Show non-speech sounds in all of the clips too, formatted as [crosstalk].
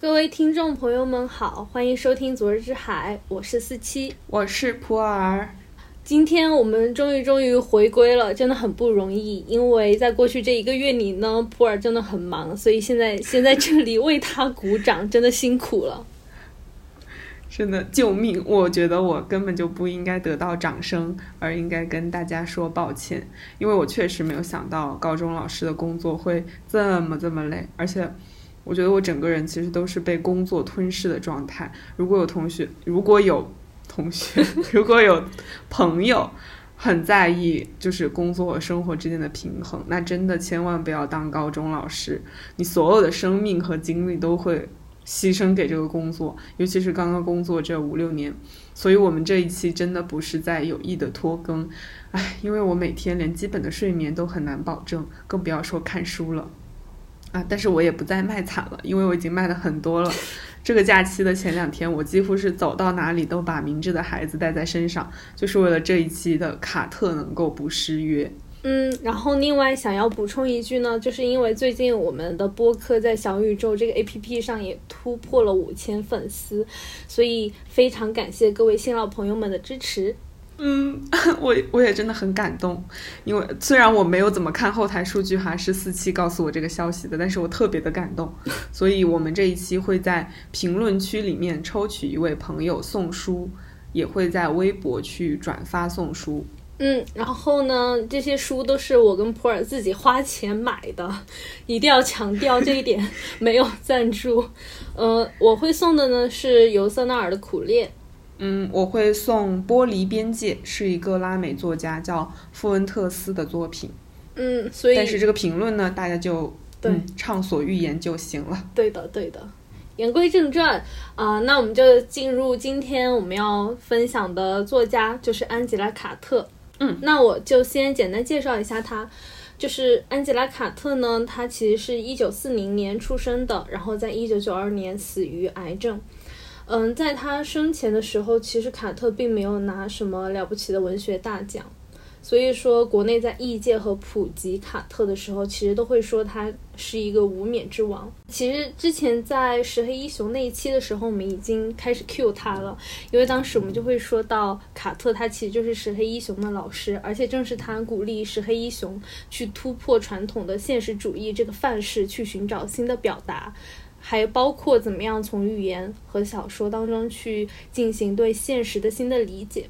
各位听众朋友们好，欢迎收听《昨日之海》，我是四七，我是普洱。今天我们终于终于回归了，真的很不容易，因为在过去这一个月里呢，普洱真的很忙，所以现在 [laughs] 先在这里为他鼓掌，真的辛苦了。真的救命！我觉得我根本就不应该得到掌声，而应该跟大家说抱歉，因为我确实没有想到高中老师的工作会这么这么累，而且我觉得我整个人其实都是被工作吞噬的状态。如果有同学，如果有同学，[laughs] 如果有朋友很在意就是工作和生活之间的平衡，那真的千万不要当高中老师，你所有的生命和精力都会。牺牲给这个工作，尤其是刚刚工作这五六年，所以我们这一期真的不是在有意的拖更，唉，因为我每天连基本的睡眠都很难保证，更不要说看书了，啊，但是我也不再卖惨了，因为我已经卖的很多了。这个假期的前两天，我几乎是走到哪里都把明智的孩子带在身上，就是为了这一期的卡特能够不失约。嗯，然后另外想要补充一句呢，就是因为最近我们的播客在小宇宙这个 A P P 上也突破了五千粉丝，所以非常感谢各位新老朋友们的支持。嗯，[laughs] 我我也真的很感动，因为虽然我没有怎么看后台数据哈，是四期告诉我这个消息的，但是我特别的感动，所以我们这一期会在评论区里面抽取一位朋友送书，也会在微博去转发送书。嗯，然后呢，这些书都是我跟普洱自己花钱买的，一定要强调这一点，[laughs] 没有赞助。呃，我会送的呢是尤瑟纳尔的《苦恋》。嗯，我会送《玻璃边界》，是一个拉美作家叫富恩特斯的作品。嗯，所以但是这个评论呢，大家就对畅所欲言就行了。对的，对的。言归正传啊，那我们就进入今天我们要分享的作家，就是安吉拉·卡特。嗯，那我就先简单介绍一下他，就是安吉拉·卡特呢，他其实是一九四零年出生的，然后在一九九二年死于癌症。嗯，在他生前的时候，其实卡特并没有拿什么了不起的文学大奖。所以说，国内在译介和普及卡特的时候，其实都会说他是一个无冕之王。其实之前在石黑一雄那一期的时候，我们已经开始 cue 他了，因为当时我们就会说到卡特，他其实就是石黑一雄的老师，而且正是他鼓励石黑一雄去突破传统的现实主义这个范式，去寻找新的表达，还包括怎么样从语言和小说当中去进行对现实的新的理解。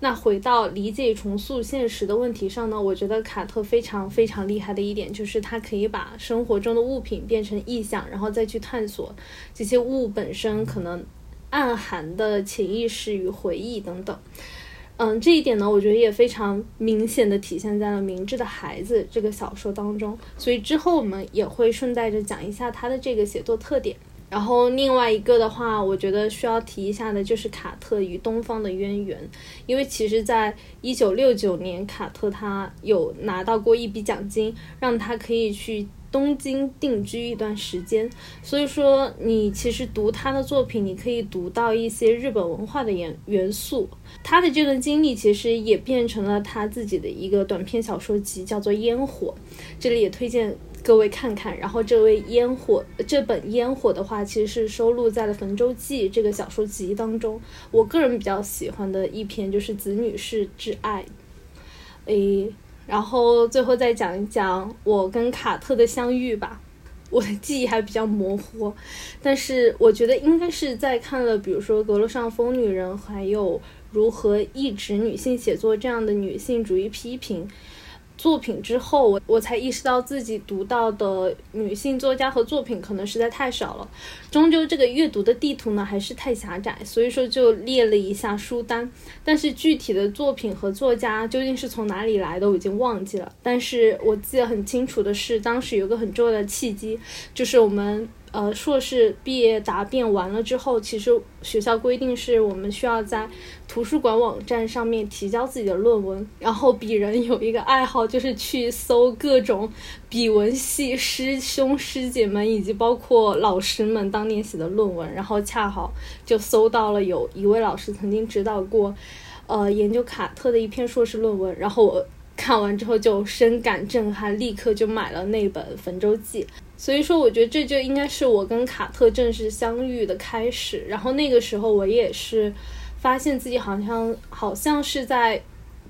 那回到理解重塑现实的问题上呢？我觉得卡特非常非常厉害的一点就是他可以把生活中的物品变成意象，然后再去探索这些物本身可能暗含的潜意识与回忆等等。嗯，这一点呢，我觉得也非常明显的体现在了《明智的孩子》这个小说当中。所以之后我们也会顺带着讲一下他的这个写作特点。然后另外一个的话，我觉得需要提一下的就是卡特与东方的渊源，因为其实，在一九六九年，卡特他有拿到过一笔奖金，让他可以去东京定居一段时间。所以说，你其实读他的作品，你可以读到一些日本文化的元元素。他的这段经历其实也变成了他自己的一个短篇小说集，叫做《烟火》。这里也推荐。各位看看，然后这位烟火这本烟火的话，其实是收录在了《焚舟记》这个小说集当中。我个人比较喜欢的一篇就是《子女是挚爱》。诶，然后最后再讲一讲我跟卡特的相遇吧。我的记忆还比较模糊，但是我觉得应该是在看了，比如说《阁楼上疯女人》还有《如何抑制女性写作》这样的女性主义批评。作品之后，我我才意识到自己读到的女性作家和作品可能实在太少了，终究这个阅读的地图呢还是太狭窄，所以说就列了一下书单，但是具体的作品和作家究竟是从哪里来的，我已经忘记了。但是我记得很清楚的是，当时有个很重要的契机，就是我们。呃，硕士毕业答辩完了之后，其实学校规定是我们需要在图书馆网站上面提交自己的论文。然后鄙人有一个爱好，就是去搜各种比文系师兄师姐们以及包括老师们当年写的论文。然后恰好就搜到了有一位老师曾经指导过，呃，研究卡特的一篇硕士论文。然后我看完之后就深感震撼，立刻就买了那本《焚舟记》。所以说，我觉得这就应该是我跟卡特正式相遇的开始。然后那个时候，我也是发现自己好像好像是在。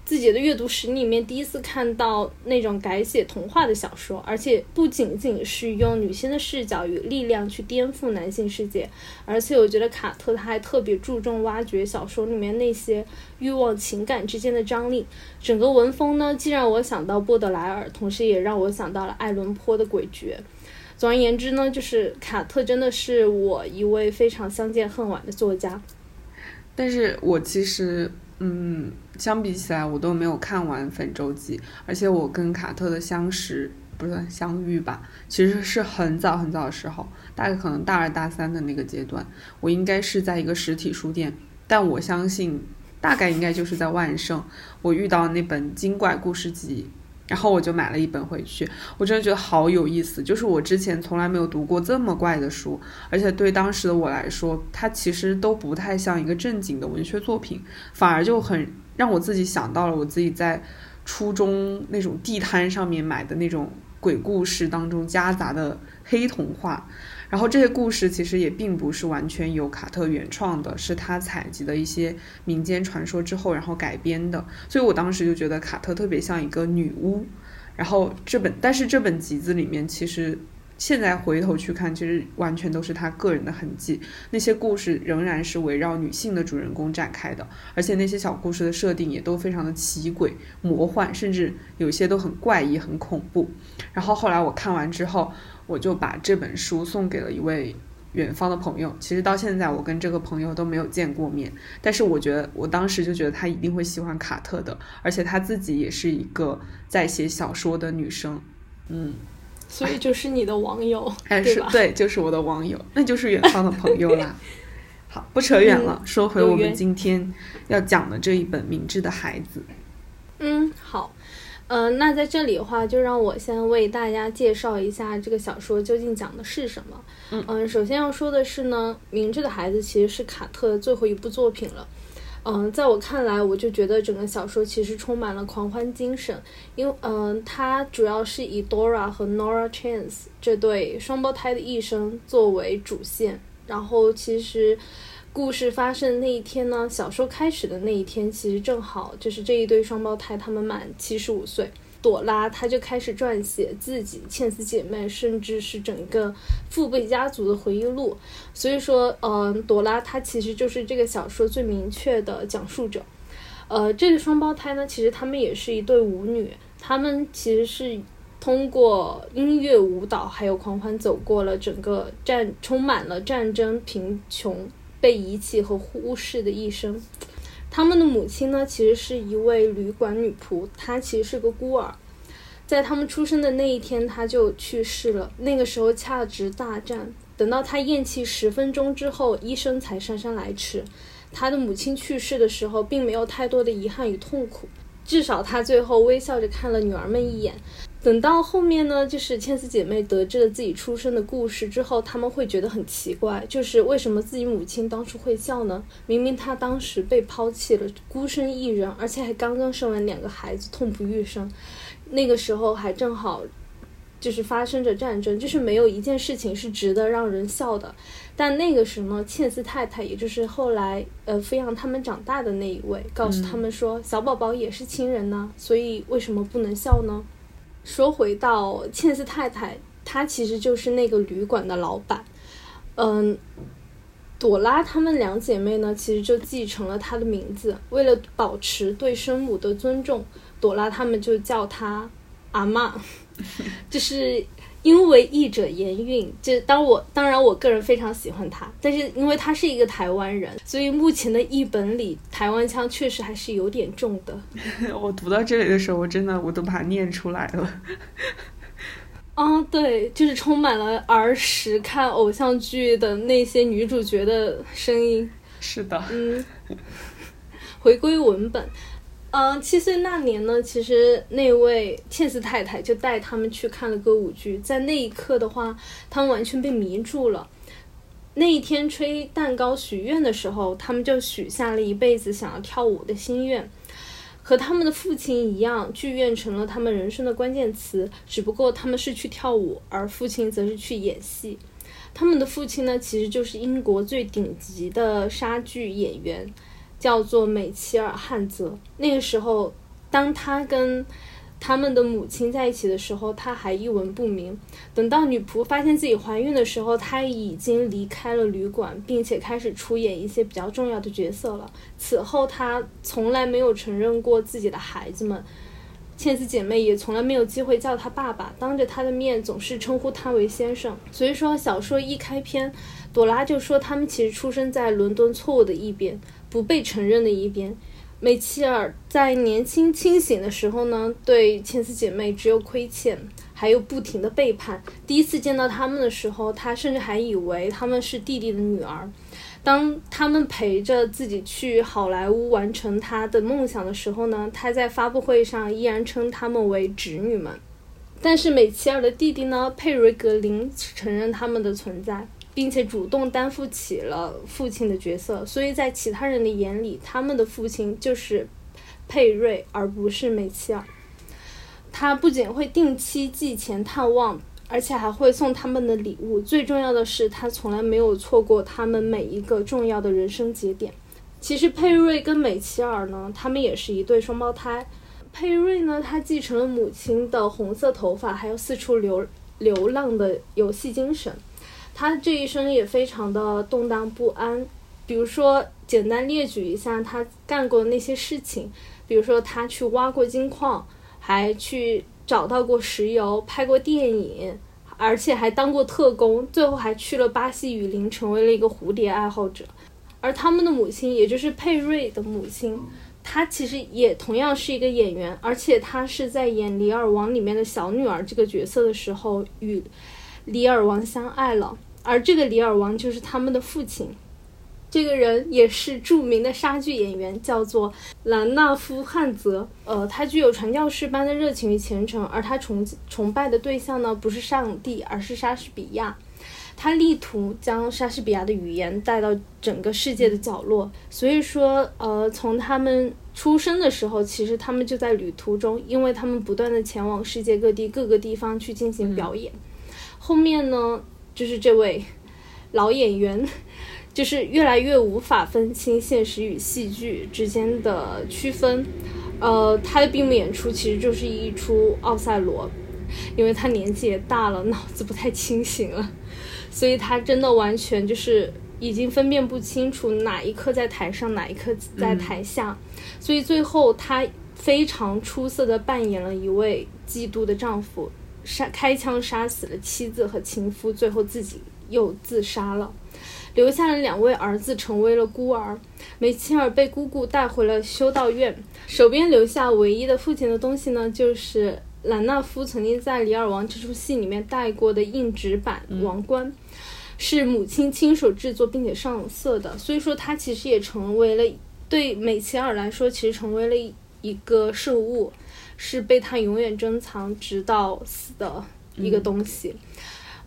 自己的阅读史里面第一次看到那种改写童话的小说，而且不仅仅是用女性的视角与力量去颠覆男性世界，而且我觉得卡特他还特别注重挖掘小说里面那些欲望情感之间的张力。整个文风呢，既让我想到波德莱尔，同时也让我想到了爱伦坡的诡谲。总而言之呢，就是卡特真的是我一位非常相见恨晚的作家。但是我其实。嗯，相比起来，我都没有看完《粉舟记》，而且我跟卡特的相识不算相遇吧，其实是很早很早的时候，大概可能大二大三的那个阶段，我应该是在一个实体书店，但我相信大概应该就是在万盛，我遇到那本《精怪故事集》。然后我就买了一本回去，我真的觉得好有意思。就是我之前从来没有读过这么怪的书，而且对当时的我来说，它其实都不太像一个正经的文学作品，反而就很让我自己想到了我自己在初中那种地摊上面买的那种鬼故事当中夹杂的黑童话。然后这些故事其实也并不是完全由卡特原创的，是他采集的一些民间传说之后，然后改编的。所以我当时就觉得卡特特别像一个女巫。然后这本，但是这本集子里面，其实现在回头去看，其实完全都是他个人的痕迹。那些故事仍然是围绕女性的主人公展开的，而且那些小故事的设定也都非常的奇诡、魔幻，甚至有些都很怪异、很恐怖。然后后来我看完之后。我就把这本书送给了一位远方的朋友。其实到现在，我跟这个朋友都没有见过面。但是我觉得，我当时就觉得他一定会喜欢卡特的，而且他自己也是一个在写小说的女生。嗯，所以就是你的网友，[laughs] 还是？对，就是我的网友，那就是远方的朋友啦。[laughs] 好，不扯远了，说回我们今天要讲的这一本《明智的孩子》。嗯，好。嗯，那在这里的话，就让我先为大家介绍一下这个小说究竟讲的是什么。嗯，首先要说的是呢，《明智的孩子》其实是卡特最后一部作品了。嗯，在我看来，我就觉得整个小说其实充满了狂欢精神，因为嗯，它主要是以 Dora 和 Nora Chance 这对双胞胎的一生作为主线，然后其实。故事发生的那一天呢？小说开始的那一天，其实正好就是这一对双胞胎他们满七十五岁。朵拉她就开始撰写自己、茜丝姐妹，甚至是整个父辈家族的回忆录。所以说，嗯，朵拉她其实就是这个小说最明确的讲述者。呃，这个双胞胎呢，其实他们也是一对舞女，他们其实是通过音乐、舞蹈还有狂欢，走过了整个战充满了战争、贫穷。被遗弃和忽视的一生。他们的母亲呢，其实是一位旅馆女仆，她其实是个孤儿。在他们出生的那一天，她就去世了。那个时候恰值大战，等到她咽气十分钟之后，医生才姗姗来迟。她的母亲去世的时候，并没有太多的遗憾与痛苦，至少她最后微笑着看了女儿们一眼。等到后面呢，就是千丝姐妹得知了自己出生的故事之后，她们会觉得很奇怪，就是为什么自己母亲当初会笑呢？明明她当时被抛弃了，孤身一人，而且还刚刚生完两个孩子，痛不欲生。那个时候还正好就是发生着战争，就是没有一件事情是值得让人笑的。但那个时候，茜丝太太，也就是后来呃抚养他们长大的那一位，告诉他们说，小宝宝也是亲人呢，所以为什么不能笑呢？说回到茜斯太太，她其实就是那个旅馆的老板。嗯，朵拉她们两姐妹呢，其实就继承了她的名字。为了保持对生母的尊重，朵拉她们就叫她阿妈，[laughs] 就是。因为译者言韵，就当我当然我个人非常喜欢他，但是因为他是一个台湾人，所以目前的译本里台湾腔确实还是有点重的。[laughs] 我读到这里的时候，我真的我都把它念出来了。啊，[laughs] 对，就是充满了儿时看偶像剧的那些女主角的声音。是的。嗯。回归文本。嗯，七岁那年呢，其实那位茜斯太太就带他们去看了歌舞剧，在那一刻的话，他们完全被迷住了。那一天吹蛋糕许愿的时候，他们就许下了一辈子想要跳舞的心愿。和他们的父亲一样，剧院成了他们人生的关键词。只不过他们是去跳舞，而父亲则是去演戏。他们的父亲呢，其实就是英国最顶级的莎剧演员，叫做美切尔·汉泽。那个时候，当他跟他们的母亲在一起的时候，他还一文不名。等到女仆发现自己怀孕的时候，他已经离开了旅馆，并且开始出演一些比较重要的角色了。此后，他从来没有承认过自己的孩子们，茜丝姐妹也从来没有机会叫他爸爸，当着他的面总是称呼他为先生。所以说，小说一开篇，朵拉就说他们其实出生在伦敦错误的一边，不被承认的一边。梅切尔在年轻清醒的时候呢，对千丝姐妹只有亏欠，还有不停的背叛。第一次见到他们的时候，他甚至还以为他们是弟弟的女儿。当他们陪着自己去好莱坞完成他的梦想的时候呢，他在发布会上依然称他们为侄女们。但是美切尔的弟弟呢，佩瑞格林承认他们的存在。并且主动担负起了父亲的角色，所以在其他人的眼里，他们的父亲就是佩瑞，而不是梅切尔。他不仅会定期寄钱探望，而且还会送他们的礼物。最重要的是，他从来没有错过他们每一个重要的人生节点。其实，佩瑞跟美切尔呢，他们也是一对双胞胎。佩瑞呢，他继承了母亲的红色头发，还有四处流流浪的游戏精神。他这一生也非常的动荡不安，比如说简单列举一下他干过的那些事情，比如说他去挖过金矿，还去找到过石油，拍过电影，而且还当过特工，最后还去了巴西雨林，成为了一个蝴蝶爱好者。而他们的母亲，也就是佩瑞的母亲，她其实也同样是一个演员，而且她是在演《李尔王》里面的小女儿这个角色的时候与。李尔王相爱了，而这个李尔王就是他们的父亲。这个人也是著名的莎剧演员，叫做兰纳夫·汉泽。呃，他具有传教士般的热情与虔诚，而他崇崇拜的对象呢，不是上帝，而是莎士比亚。他力图将莎士比亚的语言带到整个世界的角落。所以说，呃，从他们出生的时候，其实他们就在旅途中，因为他们不断的前往世界各地各个地方去进行表演。后面呢，就是这位老演员，就是越来越无法分清现实与戏剧之间的区分。呃，他的闭幕演出其实就是一出《奥赛罗》，因为他年纪也大了，脑子不太清醒了，所以他真的完全就是已经分辨不清楚哪一刻在台上，哪一刻在台下。所以最后他非常出色的扮演了一位嫉妒的丈夫。杀开枪杀死了妻子和情夫，最后自己又自杀了，留下了两位儿子成为了孤儿。梅切尔被姑姑带回了修道院，手边留下唯一的父亲的东西呢，就是兰纳夫曾经在《里尔王》这出戏里面戴过的硬纸板王冠，是母亲亲手制作并且上色的。所以说，他其实也成为了对梅切尔来说，其实成为了一个圣物。是被他永远珍藏直到死的一个东西，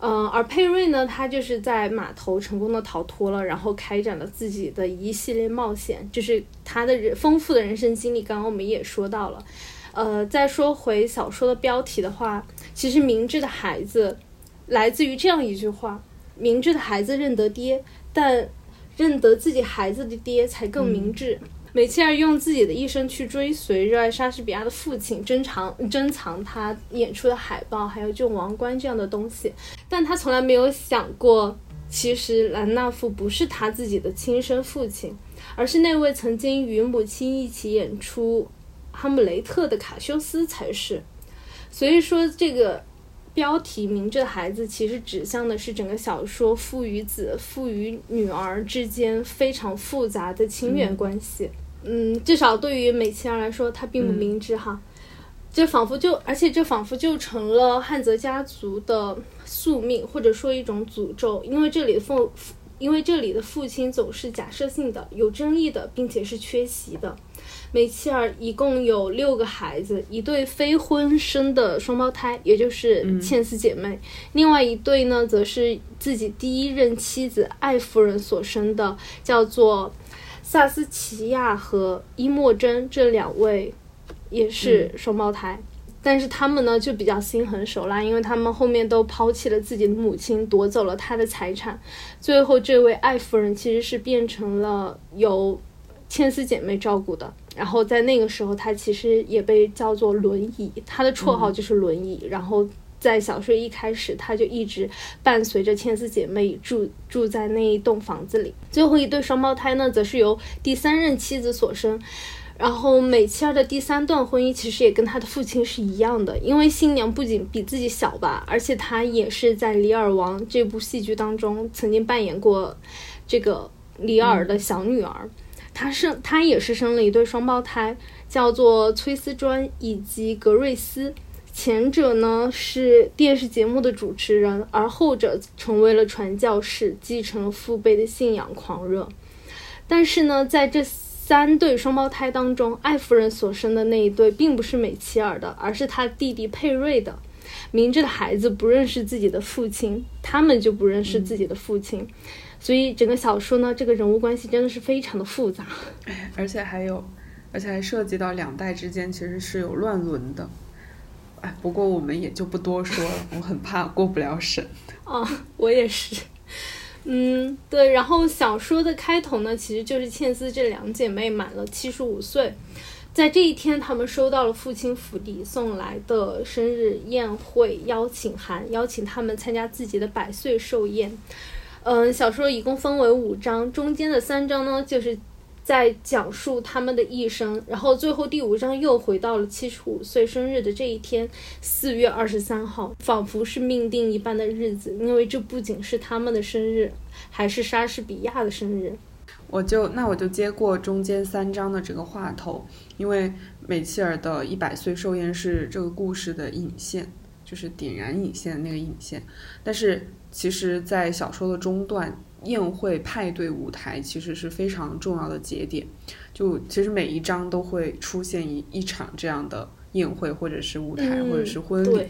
嗯，而佩瑞呢，他就是在码头成功的逃脱了，然后开展了自己的一系列冒险，就是他的人丰富的人生经历。刚刚我们也说到了，呃，再说回小说的标题的话，其实明智的孩子来自于这样一句话：明智的孩子认得爹，但认得自己孩子的爹才更明智。梅切尔用自己的一生去追随热爱莎士比亚的父亲，珍藏珍藏他演出的海报，还有这种王冠这样的东西。但他从来没有想过，其实兰纳夫不是他自己的亲生父亲，而是那位曾经与母亲一起演出《哈姆雷特》的卡修斯才是。所以说这个。标题《明智的孩子》其实指向的是整个小说父与子、父与女儿之间非常复杂的亲缘关系。嗯，嗯至少对于美琪儿来说，她并不明智哈。这仿佛就，而且这仿佛就成了汉泽家族的宿命，或者说一种诅咒，因为这里的父，因为这里的父亲总是假设性的、有争议的，并且是缺席的。梅切尔一共有六个孩子，一对非婚生的双胞胎，也就是倩丝姐妹；另外一对呢，则是自己第一任妻子艾夫人所生的，叫做萨斯奇亚和伊莫真这两位也是双胞胎。但是他们呢就比较心狠手辣，因为他们后面都抛弃了自己的母亲，夺走了他的财产。最后，这位艾夫人其实是变成了由千丝姐妹照顾的。然后在那个时候，她其实也被叫做轮椅，她的绰号就是轮椅。然后在小说一开始，他就一直伴随着千丝姐妹住住在那一栋房子里。最后一对双胞胎呢，则是由第三任妻子所生。然后美琪尔的第三段婚姻其实也跟他的父亲是一样的，因为新娘不仅比自己小吧，而且她也是在《李尔王》这部戏剧当中曾经扮演过这个李尔的小女儿。她生她也是生了一对双胞胎，叫做崔斯专以及格瑞斯。前者呢是电视节目的主持人，而后者成为了传教士，继承了父辈的信仰狂热。但是呢，在这。三对双胞胎当中，艾夫人所生的那一对并不是美琪尔的，而是他弟弟佩瑞的。明智的孩子不认识自己的父亲，他们就不认识自己的父亲，所以整个小说呢，这个人物关系真的是非常的复杂。而且还有，而且还涉及到两代之间其实是有乱伦的。哎，不过我们也就不多说了，我很怕过不了审。[laughs] 啊，我也是。嗯，对，然后小说的开头呢，其实就是茜丝这两姐妹满了七十五岁，在这一天，她们收到了父亲府邸送来的生日宴会邀请函，邀请她们参加自己的百岁寿宴。嗯，小说一共分为五章，中间的三章呢，就是。在讲述他们的一生，然后最后第五章又回到了七十五岁生日的这一天，四月二十三号，仿佛是命定一般的日子，因为这不仅是他们的生日，还是莎士比亚的生日。我就那我就接过中间三章的这个话头，因为美切尔的一百岁寿宴是这个故事的引线，就是点燃引线的那个引线，但是其实，在小说的中段。宴会派对舞台其实是非常重要的节点，就其实每一章都会出现一一场这样的宴会，或者是舞台，或者是婚礼。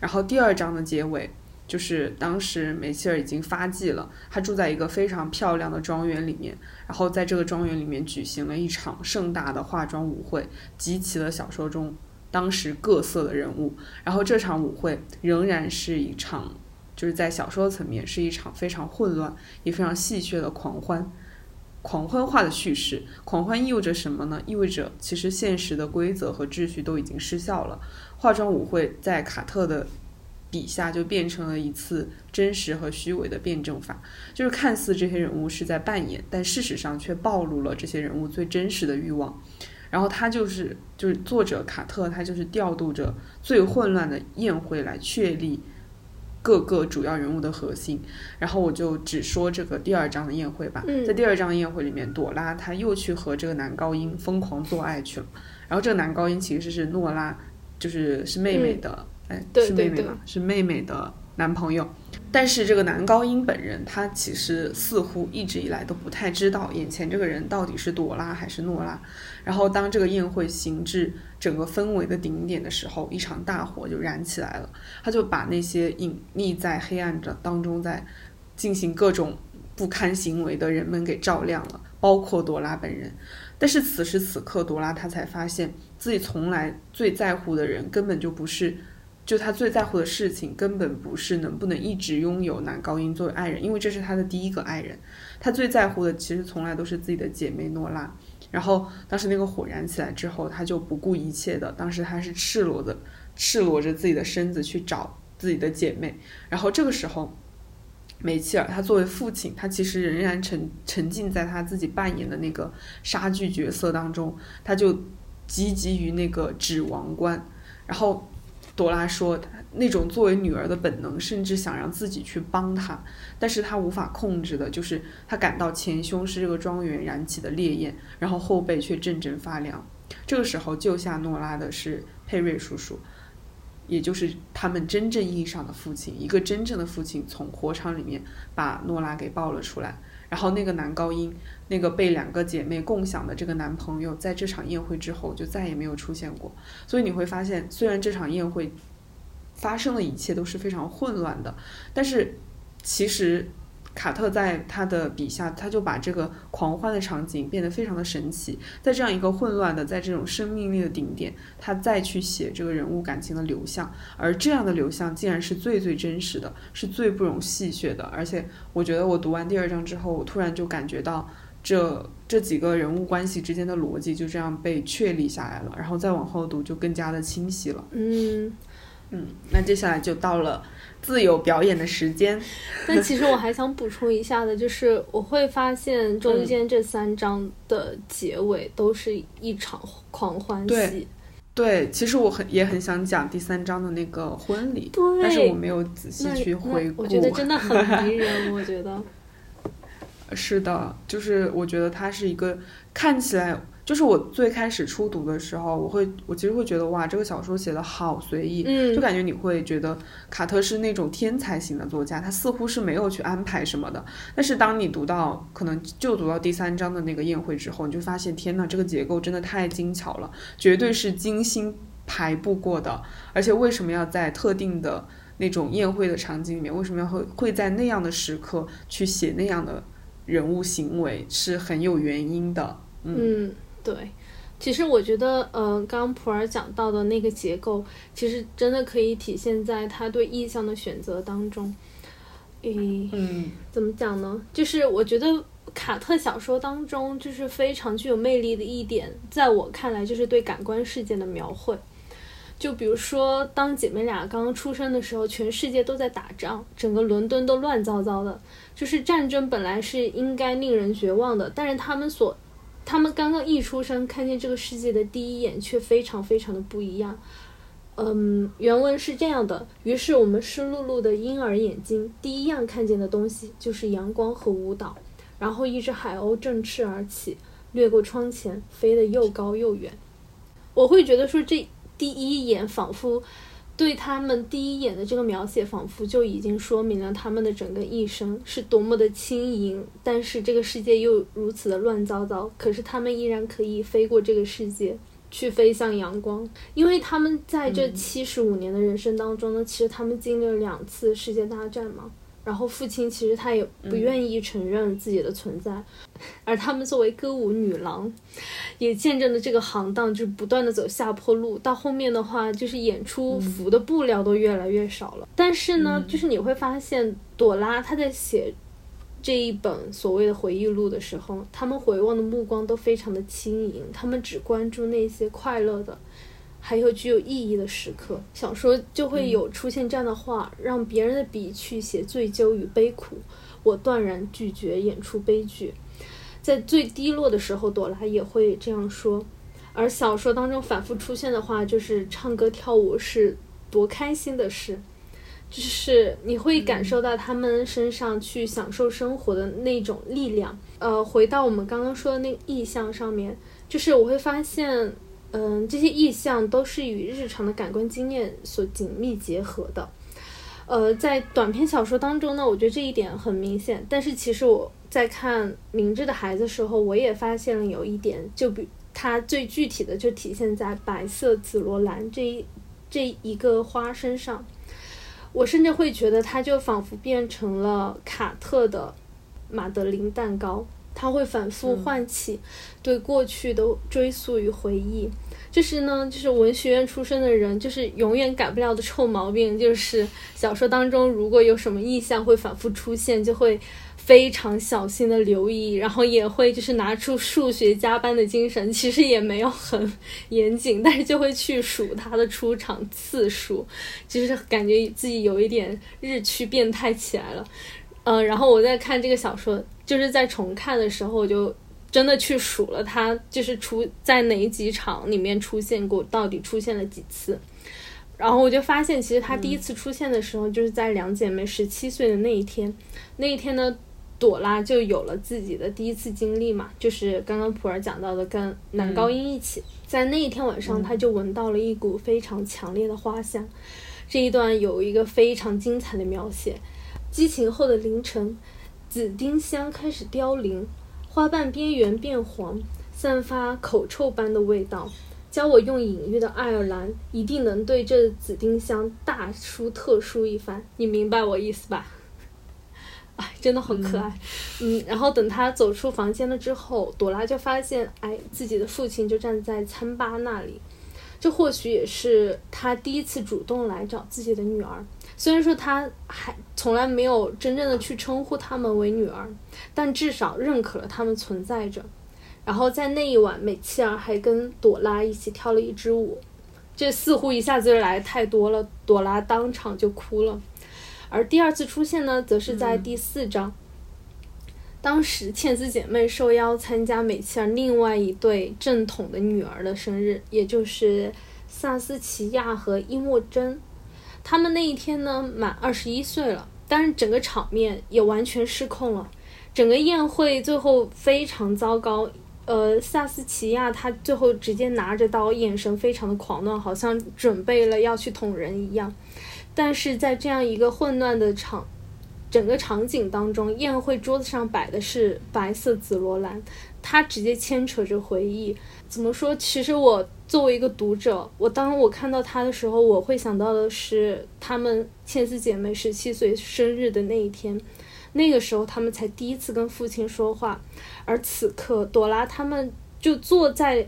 然后第二章的结尾就是当时梅切尔已经发迹了，他住在一个非常漂亮的庄园里面，然后在这个庄园里面举行了一场盛大的化妆舞会，集齐了小说中当时各色的人物。然后这场舞会仍然是一场。就是在小说层面是一场非常混乱也非常戏谑的狂欢，狂欢化的叙事。狂欢意味着什么呢？意味着其实现实的规则和秩序都已经失效了。化妆舞会在卡特的笔下就变成了一次真实和虚伪的辩证法，就是看似这些人物是在扮演，但事实上却暴露了这些人物最真实的欲望。然后他就是就是作者卡特，他就是调度着最混乱的宴会来确立。各个主要人物的核心，然后我就只说这个第二章的宴会吧。在第二章的宴会里面，朵拉她又去和这个男高音疯狂做爱去了。然后这个男高音其实是诺拉，就是是妹妹的，哎，是妹妹吗？是妹妹的男朋友。但是这个男高音本人，他其实似乎一直以来都不太知道眼前这个人到底是朵拉还是诺拉。然后当这个宴会行至整个氛围的顶点的时候，一场大火就燃起来了。他就把那些隐匿在黑暗的当中，在进行各种不堪行为的人们给照亮了，包括朵拉本人。但是此时此刻，朵拉她才发现自己从来最在乎的人根本就不是。就他最在乎的事情，根本不是能不能一直拥有男高音作为爱人，因为这是他的第一个爱人。他最在乎的其实从来都是自己的姐妹诺拉。然后当时那个火燃起来之后，他就不顾一切的，当时他是赤裸的，赤裸着自己的身子去找自己的姐妹。然后这个时候，梅切尔他作为父亲，他其实仍然沉沉浸在他自己扮演的那个杀剧角色当中，他就汲汲于那个指王冠，然后。朵拉说：“那种作为女儿的本能，甚至想让自己去帮她，但是她无法控制的，就是她感到前胸是这个庄园燃起的烈焰，然后后背却阵阵发凉。这个时候，救下诺拉的是佩瑞叔叔，也就是他们真正意义上的父亲，一个真正的父亲，从火场里面把诺拉给抱了出来。然后那个男高音，那个被两个姐妹共享的这个男朋友，在这场宴会之后就再也没有出现过。所以你会发现，虽然这场宴会发生的一切都是非常混乱的，但是其实卡特在他的笔下，他就把这个狂欢的场景变得非常的神奇。在这样一个混乱的，在这种生命力的顶点，他再去写这个人物感情的流向，而这样的流向竟然是最最真实的，是最不容戏谑的。而且，我觉得我读完第二章之后，我突然就感觉到这这几个人物关系之间的逻辑就这样被确立下来了。然后再往后读，就更加的清晰了。嗯嗯，那接下来就到了。自由表演的时间，[laughs] 但其实我还想补充一下的，就是我会发现中间这三章的结尾都是一场狂欢戏。对，其实我很也很想讲第三章的那个婚礼，但是我没有仔细去回顾。我觉得真的很迷人，[laughs] 我觉得。是的，就是我觉得它是一个看起来。就是我最开始初读的时候，我会，我其实会觉得哇，这个小说写的好随意，嗯，就感觉你会觉得卡特是那种天才型的作家，他似乎是没有去安排什么的。但是当你读到可能就读到第三章的那个宴会之后，你就发现天呐，这个结构真的太精巧了，绝对是精心排布过的。而且为什么要在特定的那种宴会的场景里面，为什么要会会在那样的时刻去写那样的人物行为，是很有原因的，嗯。对，其实我觉得，呃，刚普洱讲到的那个结构，其实真的可以体现在他对意象的选择当中。诶，嗯，怎么讲呢？就是我觉得卡特小说当中，就是非常具有魅力的一点，在我看来，就是对感官世界的描绘。就比如说，当姐妹俩刚刚出生的时候，全世界都在打仗，整个伦敦都乱糟糟的。就是战争本来是应该令人绝望的，但是他们所他们刚刚一出生，看见这个世界的第一眼却非常非常的不一样。嗯，原文是这样的：于是我们湿漉漉的婴儿眼睛第一样看见的东西就是阳光和舞蹈。然后一只海鸥振翅而起，掠过窗前，飞得又高又远。我会觉得说，这第一眼仿佛。对他们第一眼的这个描写，仿佛就已经说明了他们的整个一生是多么的轻盈，但是这个世界又如此的乱糟糟。可是他们依然可以飞过这个世界，去飞向阳光，因为他们在这七十五年的人生当中呢，其实他们经历了两次世界大战嘛。然后父亲其实他也不愿意承认自己的存在，而他们作为歌舞女郎，也见证了这个行当就是不断的走下坡路。到后面的话，就是演出服的布料都越来越少了。但是呢，就是你会发现，朵拉她在写这一本所谓的回忆录的时候，他们回望的目光都非常的轻盈，他们只关注那些快乐的。还有具有意义的时刻，小说就会有出现这样的话：让别人的笔去写醉酒与悲苦，我断然拒绝演出悲剧。在最低落的时候，朵拉也会这样说。而小说当中反复出现的话，就是唱歌跳舞是多开心的事，就是你会感受到他们身上去享受生活的那种力量。呃，回到我们刚刚说的那个意象上面，就是我会发现。嗯，这些意象都是与日常的感官经验所紧密结合的。呃，在短篇小说当中呢，我觉得这一点很明显。但是其实我在看《明智的孩子》时候，我也发现了有一点，就比它最具体的就体现在白色紫罗兰这一这一个花身上。我甚至会觉得，它就仿佛变成了卡特的马德琳蛋糕。他会反复唤起对过去的追溯与回忆，就是呢，就是文学院出身的人，就是永远改不了的臭毛病，就是小说当中如果有什么意象会反复出现，就会非常小心的留意，然后也会就是拿出数学家般的精神，其实也没有很严谨，但是就会去数他的出场次数，就是感觉自己有一点日趋变态起来了。嗯，然后我在看这个小说。就是在重看的时候，我就真的去数了他，就是出在哪几场里面出现过，到底出现了几次。然后我就发现，其实他第一次出现的时候，就是在两姐妹十七岁的那一天。那一天呢，朵拉就有了自己的第一次经历嘛，就是刚刚普洱讲到的，跟男高音一起，在那一天晚上，他就闻到了一股非常强烈的花香。这一段有一个非常精彩的描写：激情后的凌晨。紫丁香开始凋零，花瓣边缘变黄，散发口臭般的味道。教我用隐喻的爱尔兰一定能对这紫丁香大书特书一番。你明白我意思吧？[laughs] 哎，真的很可爱。嗯，然后等他走出房间了之后，朵拉就发现，哎，自己的父亲就站在餐吧那里。这或许也是他第一次主动来找自己的女儿。虽然说他还从来没有真正的去称呼他们为女儿，但至少认可了他们存在着。然后在那一晚，美琪儿还跟朵拉一起跳了一支舞。这似乎一下子就来太多了，朵拉当场就哭了。而第二次出现呢，则是在第四章。当时茜丝姐妹受邀参加美琪儿另外一对正统的女儿的生日，也就是萨斯奇亚和伊莫珍。他们那一天呢满二十一岁了，但是整个场面也完全失控了。整个宴会最后非常糟糕。呃，萨斯奇亚他最后直接拿着刀，眼神非常的狂乱，好像准备了要去捅人一样。但是在这样一个混乱的场，整个场景当中，宴会桌子上摆的是白色紫罗兰，它直接牵扯着回忆。怎么说？其实我作为一个读者，我当我看到他的时候，我会想到的是他们千丝姐妹十七岁生日的那一天。那个时候，他们才第一次跟父亲说话，而此刻，朵拉他们就坐在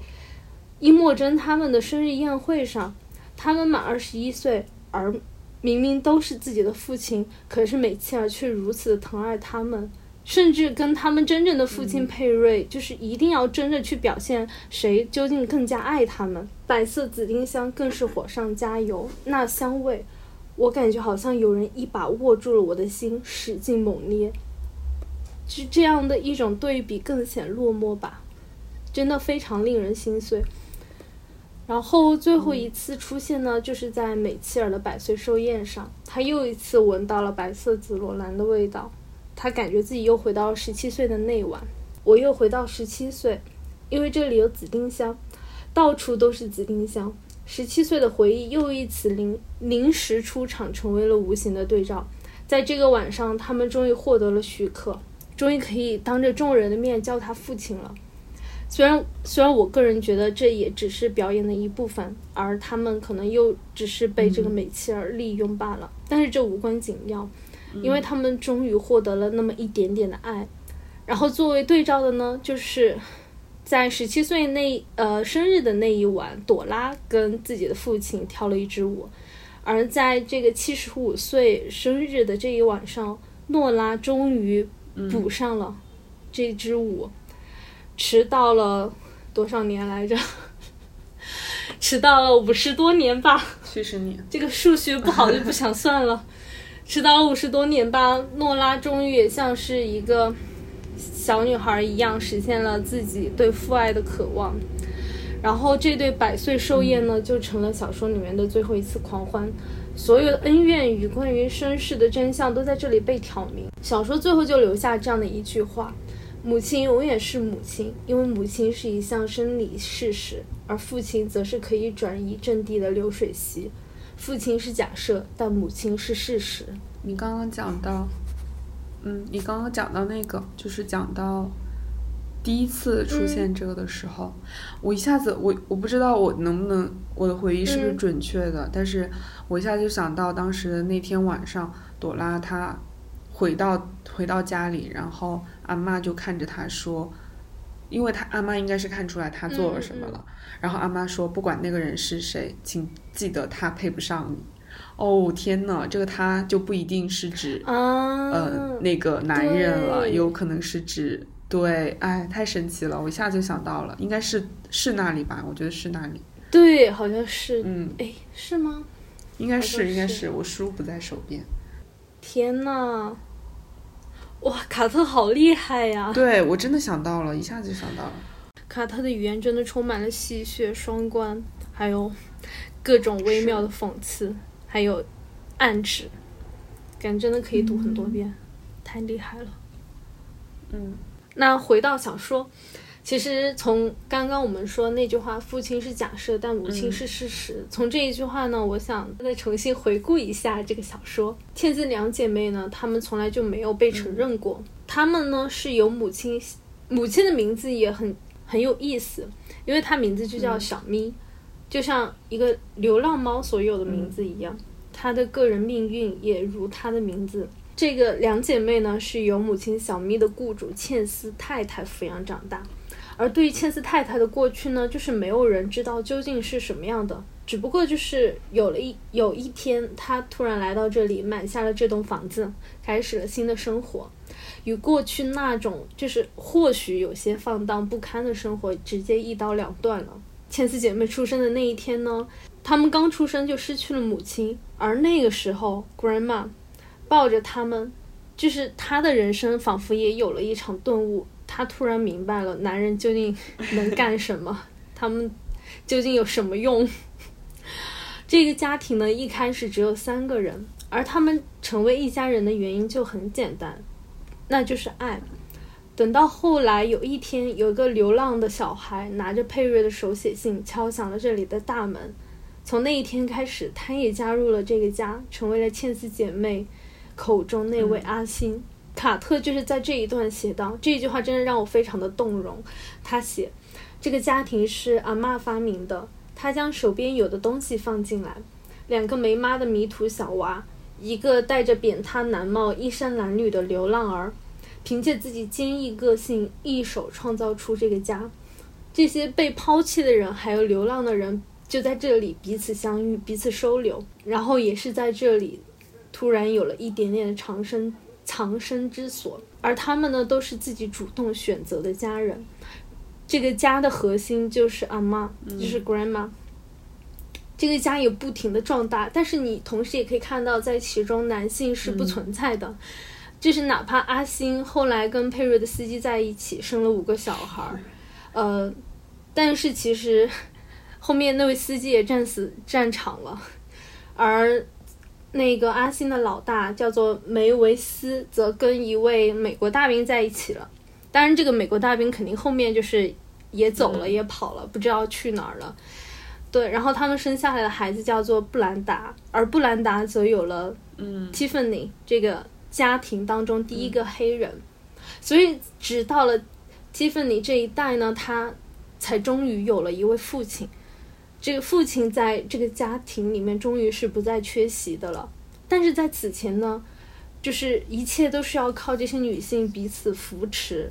伊莫珍他们的生日宴会上，他们满二十一岁，而明明都是自己的父亲，可是美切尔却如此的疼爱他们，甚至跟他们真正的父亲佩瑞，就是一定要争着去表现谁究竟更加爱他们。白色紫丁香更是火上加油，那香味。我感觉好像有人一把握住了我的心，使劲猛捏。是这样的一种对比更显落寞吧，真的非常令人心碎。然后最后一次出现呢，就是在美切尔的百岁寿宴上，他又一次闻到了白色紫罗兰的味道，他感觉自己又回到了十七岁的那晚。我又回到十七岁，因为这里有紫丁香，到处都是紫丁香。十七岁的回忆又一次临临时出场，成为了无形的对照。在这个晚上，他们终于获得了许可，终于可以当着众人的面叫他父亲了。虽然虽然我个人觉得这也只是表演的一部分，而他们可能又只是被这个美琪儿利用罢了。但是这无关紧要，因为他们终于获得了那么一点点的爱。然后作为对照的呢，就是。在十七岁那呃生日的那一晚，朵拉跟自己的父亲跳了一支舞，而在这个七十五岁生日的这一晚上，诺拉终于补上了这支舞，迟到了多少年来着？[laughs] 迟到了五十多年吧？七十年？这个数学不好就不想算了。迟到了五十多年吧，诺拉终于也像是一个。小女孩一样实现了自己对父爱的渴望，然后这对百岁寿宴呢，就成了小说里面的最后一次狂欢。所有的恩怨与关于身世的真相都在这里被挑明。小说最后就留下这样的一句话：母亲永远是母亲，因为母亲是一项生理事实，而父亲则是可以转移阵地的流水席。父亲是假设，但母亲是事实。你刚刚讲到。嗯，你刚刚讲到那个，就是讲到第一次出现这个的时候，我一下子我我不知道我能不能我的回忆是不是准确的，但是我一下就想到当时的那天晚上，朵拉她回到回到家里，然后阿妈就看着她说，因为他阿妈应该是看出来他做了什么了，然后阿妈说，不管那个人是谁，请记得他配不上你。哦天呐，这个他就不一定是指，啊。呃，那个男人了，有可能是指对，哎，太神奇了，我一下就想到了，应该是是那里吧，我觉得是那里，对，好像是，嗯，哎，是吗？应该是，应该是，我书不在手边。天呐，哇，卡特好厉害呀！对我真的想到了，一下子就想到了，卡特的语言真的充满了戏谑双关，还有各种微妙的讽刺。还有暗指，感觉真的可以读很多遍，太厉害了。嗯，那回到小说，其实从刚刚我们说那句话“父亲是假设，但母亲是事实”，从这一句话呢，我想再重新回顾一下这个小说。天子两姐妹呢，她们从来就没有被承认过，她们呢是由母亲，母亲的名字也很很有意思，因为她名字就叫小咪。就像一个流浪猫所有的名字一样，她的个人命运也如她的名字。这个两姐妹呢是由母亲小咪的雇主茜丝太太抚养长大，而对于茜丝太太的过去呢，就是没有人知道究竟是什么样的。只不过就是有了一有一天，她突然来到这里，买下了这栋房子，开始了新的生活，与过去那种就是或许有些放荡不堪的生活直接一刀两断了。茜丝姐妹出生的那一天呢，她们刚出生就失去了母亲，而那个时候，Grandma 抱着他们，就是她的人生仿佛也有了一场顿悟。她突然明白了男人究竟能干什么，[laughs] 他们究竟有什么用。[laughs] 这个家庭呢，一开始只有三个人，而他们成为一家人的原因就很简单，那就是爱。等到后来有一天，有个流浪的小孩拿着佩瑞的手写信敲响了这里的大门，从那一天开始，他也加入了这个家，成为了茜丝姐妹口中那位阿星。卡特就是在这一段写道：“这句话真的让我非常的动容。”他写：“这个家庭是阿妈发明的。”他将手边有的东西放进来，两个没妈的迷途小娃，一个戴着扁塌男帽、衣衫褴褛的流浪儿，凭借自己坚毅个性，一手创造出这个家。这些被抛弃的人，还有流浪的人，就在这里彼此相遇，彼此收留，然后也是在这里，突然有了一点点的长生藏身之所。而他们呢，都是自己主动选择的家人。这个家的核心就是阿妈，就是 grandma。这个家也不停的壮大，但是你同时也可以看到，在其中男性是不存在的。就是哪怕阿星后来跟佩瑞的司机在一起，生了五个小孩儿，呃，但是其实 [laughs] 后面那位司机也战死战场了，而那个阿星的老大叫做梅维斯，则跟一位美国大兵在一起了。当然，这个美国大兵肯定后面就是也走了，也跑了，不知道去哪儿了。对，然后他们生下来的孩子叫做布兰达，而布兰达则有了嗯 Tiffany 这个家庭当中第一个黑人。所以，直到了 Tiffany 这一代呢，他才终于有了一位父亲。这个父亲在这个家庭里面终于是不再缺席的了。但是在此前呢，就是一切都是要靠这些女性彼此扶持。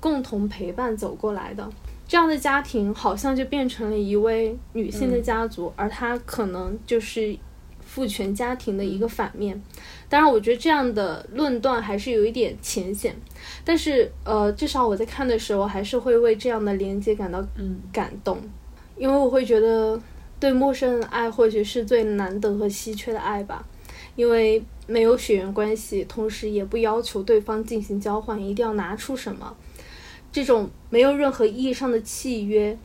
共同陪伴走过来的这样的家庭，好像就变成了一位女性的家族，而她可能就是父权家庭的一个反面。当然，我觉得这样的论断还是有一点浅显，但是呃，至少我在看的时候，还是会为这样的连接感到感动，因为我会觉得对陌生人的爱或许是最难得和稀缺的爱吧，因为没有血缘关系，同时也不要求对方进行交换，一定要拿出什么。这种没有任何意义上的契约，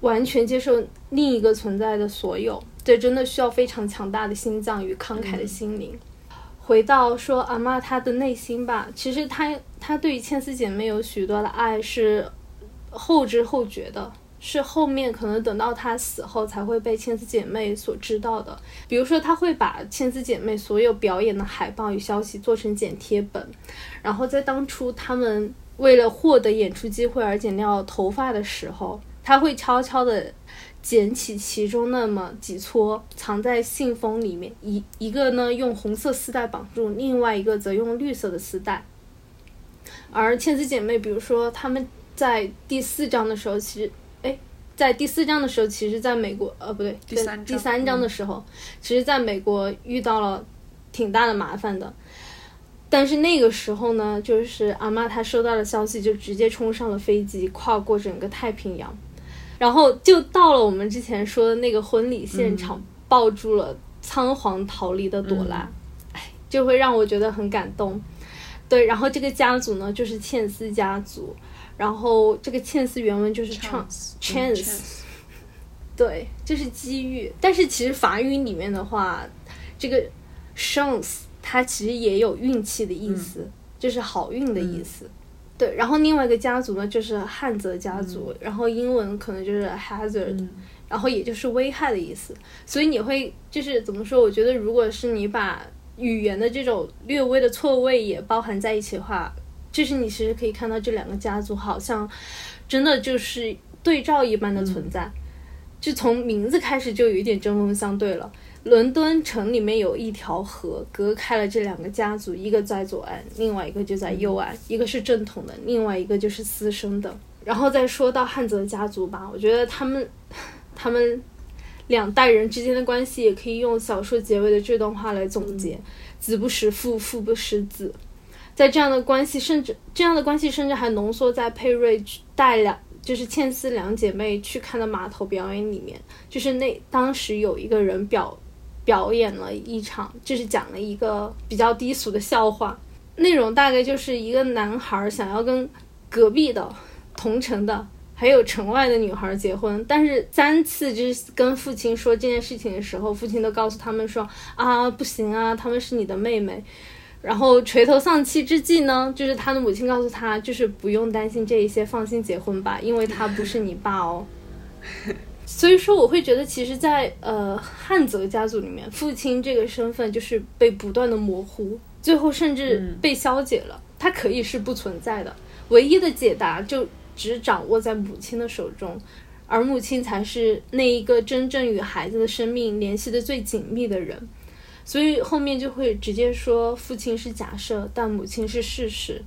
完全接受另一个存在的所有，这真的需要非常强大的心脏与慷慨的心灵。回到说阿妈她的内心吧，其实她她对于千丝姐妹有许多的爱是后知后觉的，是后面可能等到她死后才会被千丝姐妹所知道的。比如说，她会把千丝姐妹所有表演的海报与消息做成剪贴本，然后在当初他们。为了获得演出机会而剪掉头发的时候，他会悄悄地捡起其中那么几撮，藏在信封里面。一一个呢用红色丝带绑住，另外一个则用绿色的丝带。而千丝姐妹，比如说他们在第四章的时候，其实，在第四章的时候，其实在美国，呃，不对，第三第三章的时候，其实在美国遇到了挺大的麻烦的。但是那个时候呢，就是阿妈她收到了消息，就直接冲上了飞机，跨过整个太平洋，然后就到了我们之前说的那个婚礼现场，抱住了仓皇逃离的朵拉，哎，就会让我觉得很感动。对，然后这个家族呢，就是茜丝家族，然后这个茜丝原文就是 chance chance，对，就是机遇。但是其实法语里面的话，这个 chance。它其实也有运气的意思，就是好运的意思。对，然后另外一个家族呢，就是汉泽家族，然后英文可能就是 hazard，然后也就是危害的意思。所以你会就是怎么说？我觉得如果是你把语言的这种略微的错位也包含在一起的话，就是你其实可以看到这两个家族好像真的就是对照一般的存在，就从名字开始就有一点针锋相对了。伦敦城里面有一条河隔开了这两个家族，一个在左岸，另外一个就在右岸，一个是正统的，另外一个就是私生的。然后再说到汉泽家族吧，我觉得他们，他们两代人之间的关系也可以用小说结尾的这段话来总结：子不识父，父不识子。在这样的关系，甚至这样的关系，甚至还浓缩在佩瑞带两。就是倩丝两姐妹去看的码头表演里面，就是那当时有一个人表表演了一场，就是讲了一个比较低俗的笑话，内容大概就是一个男孩想要跟隔壁的同城的还有城外的女孩结婚，但是三次就是跟父亲说这件事情的时候，父亲都告诉他们说啊不行啊，他们是你的妹妹。然后垂头丧气之际呢，就是他的母亲告诉他，就是不用担心这一些，放心结婚吧，因为他不是你爸哦。[laughs] 所以说，我会觉得，其实，在呃汉泽家族里面，父亲这个身份就是被不断的模糊，最后甚至被消解了。他可以是不存在的，唯一的解答就只掌握在母亲的手中，而母亲才是那一个真正与孩子的生命联系的最紧密的人。所以后面就会直接说父亲是假设，但母亲是事实。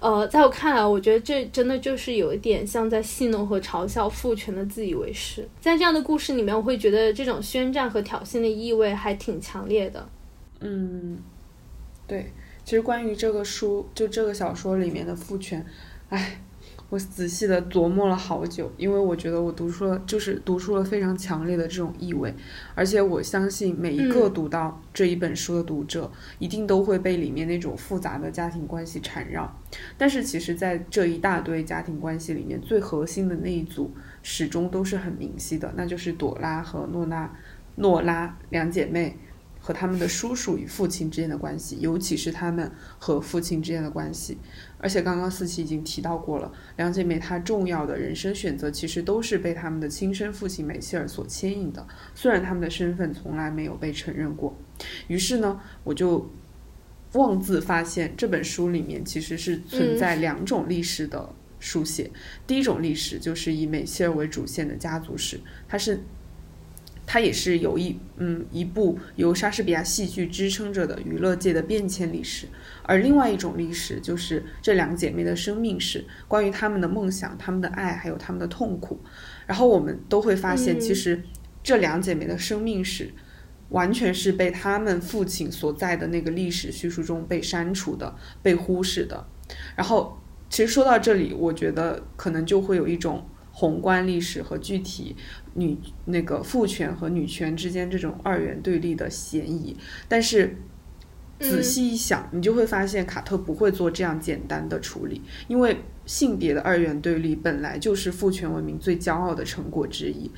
呃，在我看来，我觉得这真的就是有一点像在戏弄和嘲笑父权的自以为是。在这样的故事里面，我会觉得这种宣战和挑衅的意味还挺强烈的。嗯，对，其实关于这个书，就这个小说里面的父权，唉。我仔细的琢磨了好久，因为我觉得我读出了，就是读出了非常强烈的这种意味，而且我相信每一个读到这一本书的读者，一定都会被里面那种复杂的家庭关系缠绕。但是其实，在这一大堆家庭关系里面，最核心的那一组始终都是很明晰的，那就是朵拉和诺拉，诺拉两姐妹。和他们的叔叔与父亲之间的关系，尤其是他们和父亲之间的关系。而且刚刚四七已经提到过了，两姐妹她重要的人生选择其实都是被他们的亲生父亲梅希尔所牵引的，虽然他们的身份从来没有被承认过。于是呢，我就妄自发现这本书里面其实是存在两种历史的书写。第一种历史就是以梅希尔为主线的家族史，它是。它也是有一嗯一部由莎士比亚戏剧支撑着的娱乐界的变迁历史，而另外一种历史就是这两姐妹的生命史，关于她们的梦想、她们的爱，还有她们的痛苦。然后我们都会发现，其实这两姐妹的生命史完全是被她们父亲所在的那个历史叙述中被删除的、被忽视的。然后，其实说到这里，我觉得可能就会有一种。宏观历史和具体女那个父权和女权之间这种二元对立的嫌疑，但是仔细一想，你就会发现卡特不会做这样简单的处理，因为性别的二元对立本来就是父权文明最骄傲的成果之一。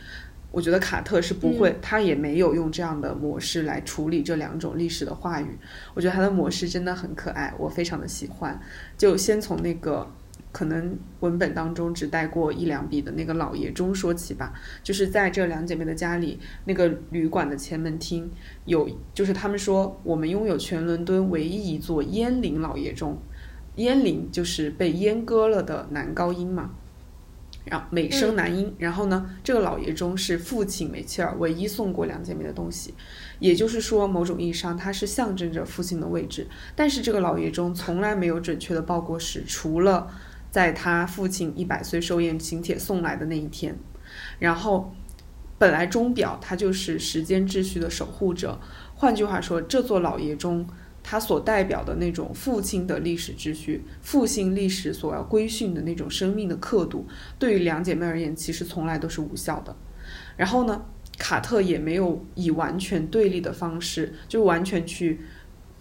我觉得卡特是不会，他也没有用这样的模式来处理这两种历史的话语。我觉得他的模式真的很可爱，我非常的喜欢。就先从那个。可能文本当中只带过一两笔的那个老爷钟说起吧，就是在这两姐妹的家里，那个旅馆的前门厅有，就是他们说我们拥有全伦敦唯一一座阉灵老爷钟，阉灵就是被阉割了的男高音嘛，然后美声男音，然后呢，这个老爷钟是父亲梅切尔唯一送过两姐妹的东西，也就是说某种意义上它是象征着父亲的位置，但是这个老爷钟从来没有准确的报过时，除了。在他父亲一百岁寿宴请帖送来的那一天，然后本来钟表它就是时间秩序的守护者。换句话说，这座老爷钟它所代表的那种父亲的历史秩序、父亲历史所要规训的那种生命的刻度，对于两姐妹而言，其实从来都是无效的。然后呢，卡特也没有以完全对立的方式，就完全去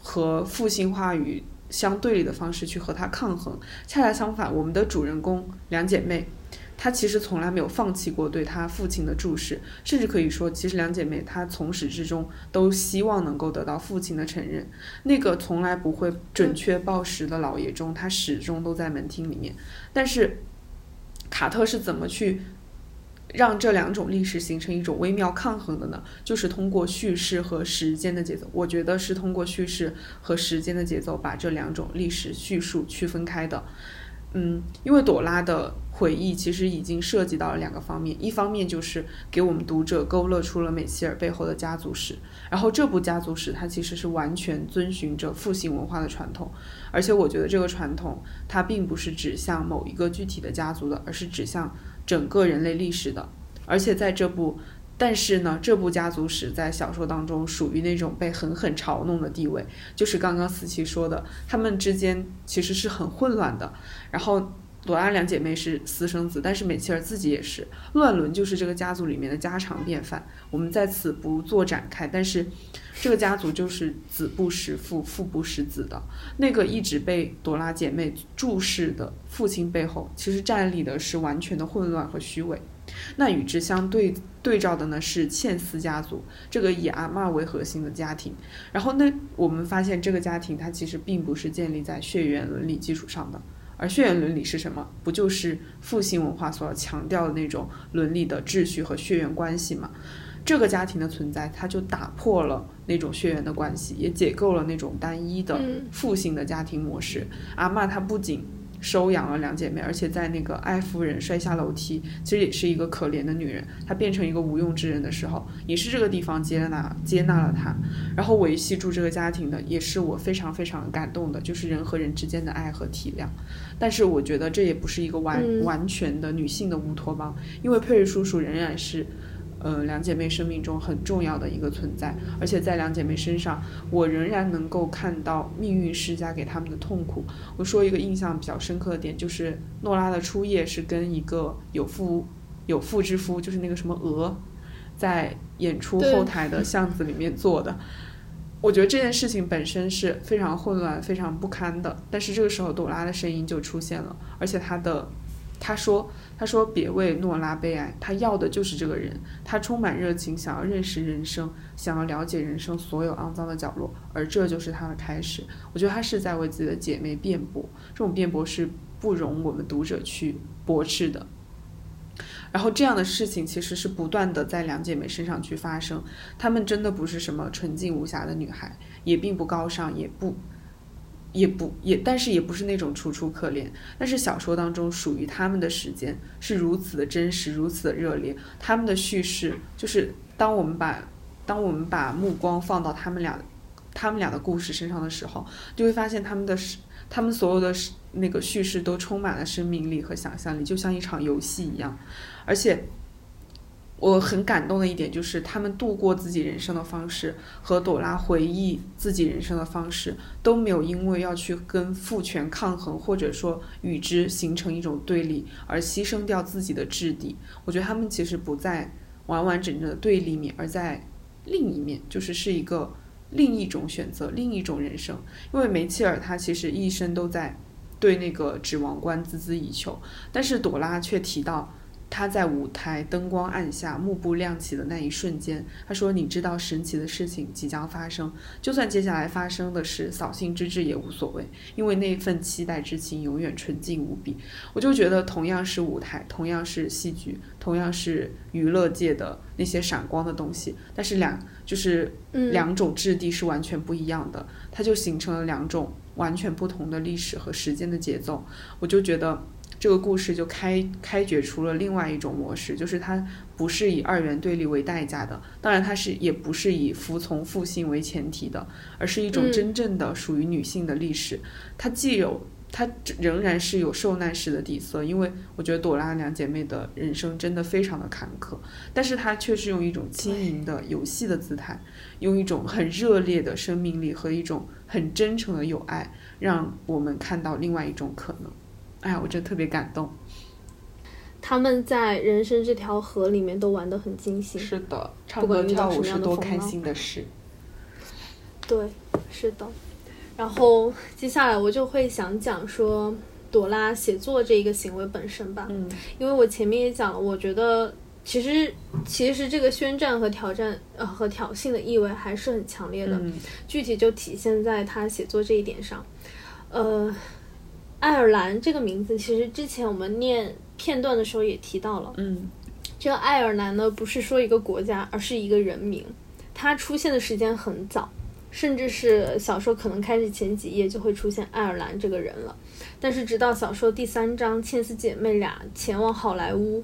和父亲话语。相对立的方式去和他抗衡，恰恰相反，我们的主人公两姐妹，她其实从来没有放弃过对她父亲的注视，甚至可以说，其实两姐妹她从始至终都希望能够得到父亲的承认。那个从来不会准确报时的老爷钟，他始终都在门厅里面。但是卡特是怎么去？让这两种历史形成一种微妙抗衡的呢，就是通过叙事和时间的节奏。我觉得是通过叙事和时间的节奏把这两种历史叙述区分开的。嗯，因为朵拉的回忆其实已经涉及到了两个方面，一方面就是给我们读者勾勒出了美西尔背后的家族史，然后这部家族史它其实是完全遵循着父系文化的传统，而且我觉得这个传统它并不是指向某一个具体的家族的，而是指向整个人类历史的，而且在这部。但是呢，这部家族史在小说当中属于那种被狠狠嘲弄的地位，就是刚刚思琪说的，他们之间其实是很混乱的。然后朵拉两姐妹是私生子，但是美琪尔自己也是，乱伦就是这个家族里面的家常便饭。我们在此不做展开，但是这个家族就是子不识父，父不识子的。那个一直被朵拉姐妹注视的父亲背后，其实站立的是完全的混乱和虚伪。那与之相对对照的呢是茜丝家族，这个以阿嬷为核心的家庭。然后那，我们发现这个家庭它其实并不是建立在血缘伦理基础上的，而血缘伦理是什么？不就是父系文化所要强调的那种伦理的秩序和血缘关系吗？这个家庭的存在，它就打破了那种血缘的关系，也解构了那种单一的父性的家庭模式。阿嬷她不仅收养了两姐妹，而且在那个艾夫人摔下楼梯，其实也是一个可怜的女人。她变成一个无用之人的时候，也是这个地方接纳接纳了她，然后维系住这个家庭的，也是我非常非常感动的，就是人和人之间的爱和体谅。但是我觉得这也不是一个完完全的女性的乌托邦，因为佩瑞叔叔仍然是。呃，两姐妹生命中很重要的一个存在，而且在两姐妹身上，我仍然能够看到命运施加给他们的痛苦。我说一个印象比较深刻的点，就是诺拉的初夜是跟一个有妇有妇之夫，就是那个什么鹅，在演出后台的巷子里面做的。我觉得这件事情本身是非常混乱、非常不堪的，但是这个时候朵拉的声音就出现了，而且她的。她说：“他说别为诺拉悲哀，他要的就是这个人。他充满热情，想要认识人生，想要了解人生所有肮脏的角落，而这就是他的开始。我觉得他是在为自己的姐妹辩驳，这种辩驳是不容我们读者去驳斥的。然后这样的事情其实是不断的在两姐妹身上去发生。她们真的不是什么纯净无瑕的女孩，也并不高尚，也不。”也不也，但是也不是那种楚楚可怜。但是小说当中属于他们的时间是如此的真实，如此的热烈。他们的叙事就是，当我们把当我们把目光放到他们俩，他们俩的故事身上的时候，就会发现他们的他们所有的那个叙事都充满了生命力和想象力，就像一场游戏一样，而且。我很感动的一点就是，他们度过自己人生的方式和朵拉回忆自己人生的方式都没有因为要去跟父权抗衡，或者说与之形成一种对立而牺牲掉自己的质地。我觉得他们其实不在完完整整的对立面，而在另一面，就是是一个另一种选择，另一种人生。因为梅切尔他其实一生都在对那个指王冠孜孜以求，但是朵拉却提到。他在舞台灯光暗下，幕布亮起的那一瞬间，他说：“你知道神奇的事情即将发生，就算接下来发生的是扫兴之至也无所谓，因为那一份期待之情永远纯净无比。”我就觉得，同样是舞台，同样是戏剧，同样是娱乐界的那些闪光的东西，但是两就是两种质地是完全不一样的，它就形成了两种完全不同的历史和时间的节奏。我就觉得。这个故事就开开掘出了另外一种模式，就是它不是以二元对立为代价的，当然它是也不是以服从父性为前提的，而是一种真正的属于女性的历史。它既有，它仍然是有受难史的底色，因为我觉得朵拉两姐妹的人生真的非常的坎坷，但是她却是用一种轻盈的游戏的姿态，用一种很热烈的生命力和一种很真诚的友爱，让我们看到另外一种可能。哎，我就特别感动。他们在人生这条河里面都玩得很尽兴。是的，唱歌跳舞是多开心的事。对，是的。然后接下来我就会想讲说朵拉写作这一个行为本身吧。嗯。因为我前面也讲了，我觉得其实其实这个宣战和挑战呃和挑衅的意味还是很强烈的。嗯。具体就体现在他写作这一点上，呃。爱尔兰这个名字，其实之前我们念片段的时候也提到了。嗯，这个爱尔兰呢，不是说一个国家，而是一个人名。它出现的时间很早，甚至是小说可能开始前几页就会出现爱尔兰这个人了。但是直到小说第三章，茜丝姐妹俩前往好莱坞，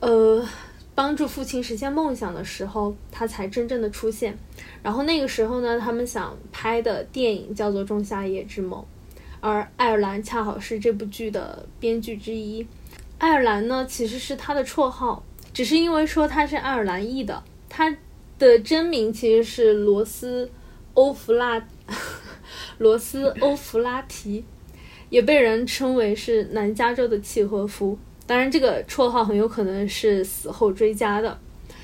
呃，帮助父亲实现梦想的时候，他才真正的出现。然后那个时候呢，他们想拍的电影叫做《仲夏夜之梦》，而爱尔兰恰好是这部剧的编剧之一。爱尔兰呢，其实是他的绰号，只是因为说他是爱尔兰裔的，他的真名其实是罗斯欧弗拉罗斯欧弗拉提。也被人称为是南加州的契诃夫，当然这个绰号很有可能是死后追加的。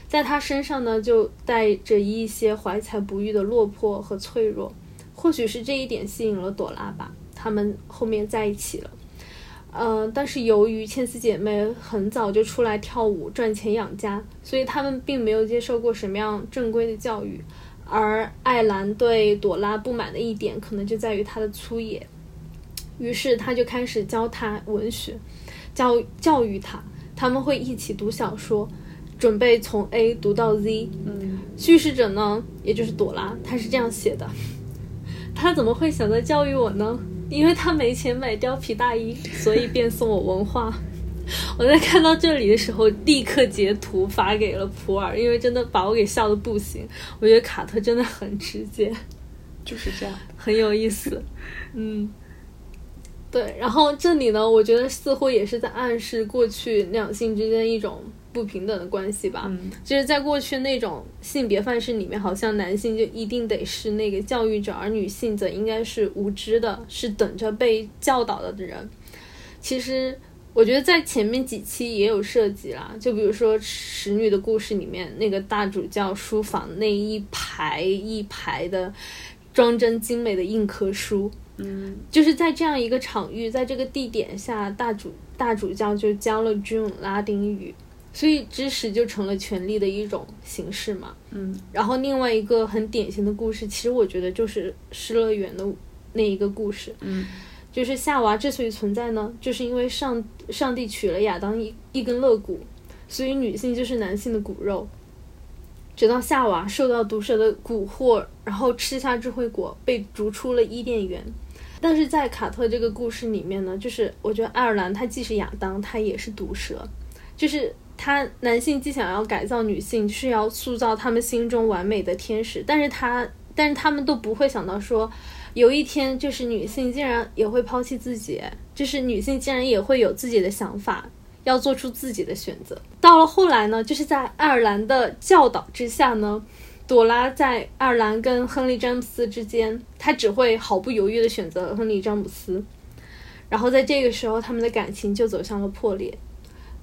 在他身上呢，就带着一些怀才不遇的落魄和脆弱，或许是这一点吸引了朵拉吧。他们后面在一起了，呃，但是由于千丝姐妹很早就出来跳舞赚钱养家，所以他们并没有接受过什么样正规的教育。而艾兰对朵拉不满的一点，可能就在于她的粗野。于是他就开始教她文学，教教育他。他们会一起读小说，准备从 A 读到 Z。嗯，叙事者呢，也就是朵拉，她是这样写的：[laughs] 他怎么会想着教育我呢？因为他没钱买貂皮大衣，所以便送我文化。[laughs] 我在看到这里的时候，立刻截图发给了普洱，因为真的把我给笑的不行。我觉得卡特真的很直接，就是这样，很有意思。嗯。对，然后这里呢，我觉得似乎也是在暗示过去两性之间一种不平等的关系吧。嗯，就是在过去那种性别范式里面，好像男性就一定得是那个教育者，而女性则应该是无知的，是等着被教导的人。其实我觉得在前面几期也有涉及啦，就比如说《使女的故事》里面那个大主教书房那一排一排的装帧精美的硬壳书。嗯，就是在这样一个场域，在这个地点下，大主大主教就教了 June 拉丁语，所以知识就成了权力的一种形式嘛。嗯，然后另外一个很典型的故事，其实我觉得就是《失乐园》的那一个故事。嗯，就是夏娃之所以存在呢，就是因为上上帝取了亚当一一根肋骨，所以女性就是男性的骨肉。直到夏娃受到毒蛇的蛊惑，然后吃下智慧果，被逐出了伊甸园。但是在卡特这个故事里面呢，就是我觉得爱尔兰他既是亚当，他也是毒蛇，就是他男性既想要改造女性，是要塑造他们心中完美的天使，但是他但是他们都不会想到说，有一天就是女性竟然也会抛弃自己，就是女性竟然也会有自己的想法，要做出自己的选择。到了后来呢，就是在爱尔兰的教导之下呢。朵拉在爱尔兰跟亨利詹姆斯之间，她只会毫不犹豫地选择亨利詹姆斯，然后在这个时候，他们的感情就走向了破裂。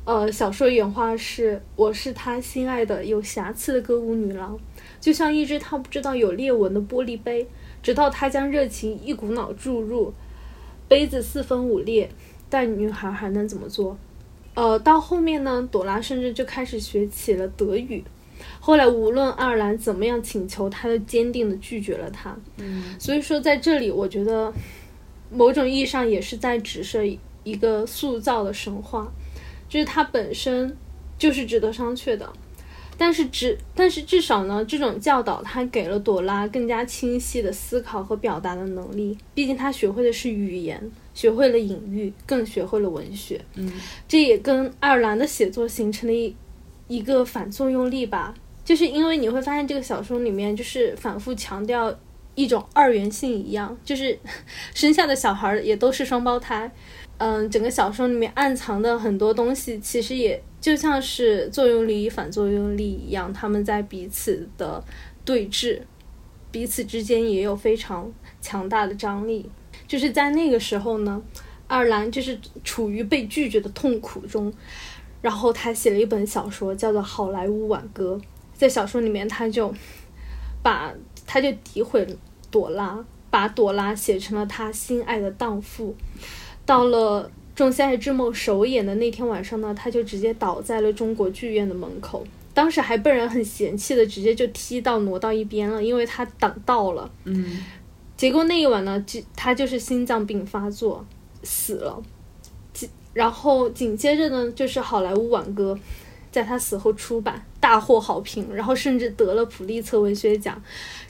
呃，小说原话是：“我是他心爱的有瑕疵的歌舞女郎，就像一只他不知道有裂纹的玻璃杯，直到他将热情一股脑注入，杯子四分五裂。但女孩还能怎么做？呃，到后面呢，朵拉甚至就开始学起了德语。”后来，无论爱尔兰怎么样请求，他都坚定的拒绝了他。嗯，所以说在这里，我觉得某种意义上也是在指涉一个塑造的神话，就是它本身就是值得商榷的。但是至但是至少呢，这种教导它给了朵拉更加清晰的思考和表达的能力。毕竟他学会的是语言，学会了隐喻，更学会了文学。嗯，这也跟爱尔兰的写作形成了一一个反作用力吧。就是因为你会发现这个小说里面就是反复强调一种二元性一样，就是 [laughs] 生下的小孩也都是双胞胎。嗯，整个小说里面暗藏的很多东西，其实也就像是作用力与反作用力一样，他们在彼此的对峙，彼此之间也有非常强大的张力。就是在那个时候呢，爱尔兰就是处于被拒绝的痛苦中，然后他写了一本小说，叫做《好莱坞挽歌》。在小说里面，他就把他就诋毁朵拉，把朵拉写成了他心爱的荡妇。到了《仲夏夜之梦》首演的那天晚上呢，他就直接倒在了中国剧院的门口。当时还被人很嫌弃的，直接就踢到挪到一边了，因为他挡道了。嗯，结果那一晚呢，就他就是心脏病发作死了。紧然后紧接着呢，就是《好莱坞挽歌》。在他死后出版，大获好评，然后甚至得了普利策文学奖，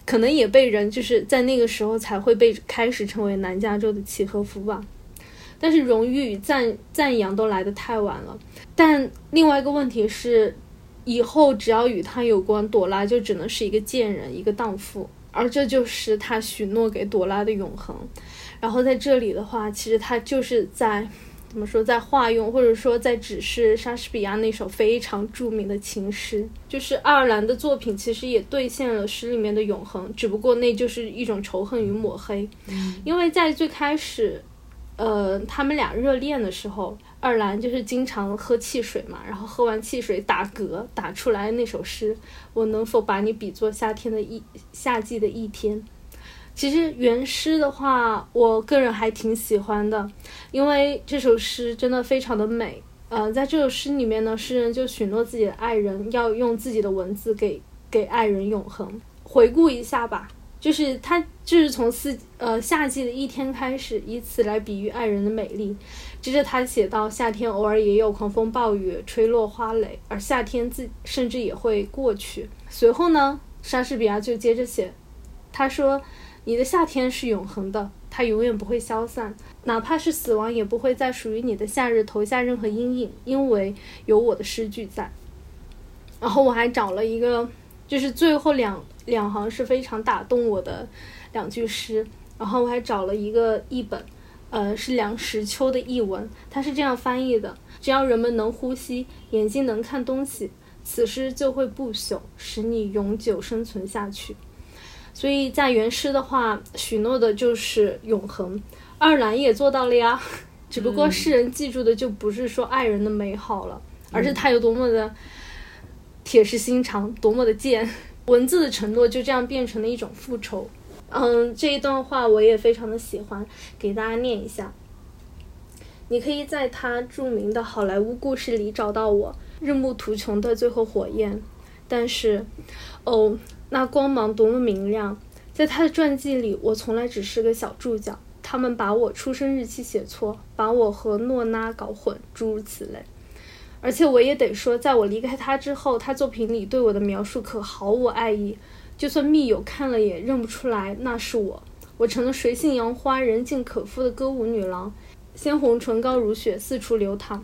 可能也被人就是在那个时候才会被开始称为南加州的契诃夫吧。但是荣誉与赞赞扬都来得太晚了。但另外一个问题是，以后只要与他有关，朵拉就只能是一个贱人，一个荡妇，而这就是他许诺给朵拉的永恒。然后在这里的话，其实他就是在。怎么说，在化用或者说在指示莎士比亚那首非常著名的情诗，就是爱尔兰的作品，其实也兑现了诗里面的永恒，只不过那就是一种仇恨与抹黑。因为在最开始，呃，他们俩热恋的时候，二兰就是经常喝汽水嘛，然后喝完汽水打嗝打出来那首诗，我能否把你比作夏天的一夏季的一天？其实原诗的话，我个人还挺喜欢的，因为这首诗真的非常的美。呃，在这首诗里面呢，诗人就许诺自己的爱人要用自己的文字给给爱人永恒。回顾一下吧，就是他就是从四呃夏季的一天开始，以此来比喻爱人的美丽。接着他写到夏天偶尔也有狂风暴雨吹落花蕾，而夏天自甚至也会过去。随后呢，莎士比亚就接着写，他说。你的夏天是永恒的，它永远不会消散，哪怕是死亡，也不会在属于你的夏日投下任何阴影，因为有我的诗句在。然后我还找了一个，就是最后两两行是非常打动我的两句诗。然后我还找了一个译本，呃，是梁实秋的译文，他是这样翻译的：只要人们能呼吸，眼睛能看东西，此诗就会不朽，使你永久生存下去。所以在原诗的话，许诺的就是永恒。爱尔兰也做到了呀，[laughs] 只不过世人记住的就不是说爱人的美好了，而是他有多么的铁石心肠，多么的贱。文字的承诺就这样变成了一种复仇。嗯，这一段话我也非常的喜欢，给大家念一下。你可以在他著名的好莱坞故事里找到我，日暮途穷的最后火焰。但是，哦。那光芒多么明亮！在他的传记里，我从来只是个小注脚。他们把我出生日期写错，把我和诺拉搞混，诸如此类。而且我也得说，在我离开他之后，他作品里对我的描述可毫无爱意。就算密友看了也认不出来那是我。我成了水性杨花、人尽可夫的歌舞女郎，鲜红唇膏如雪四处流淌，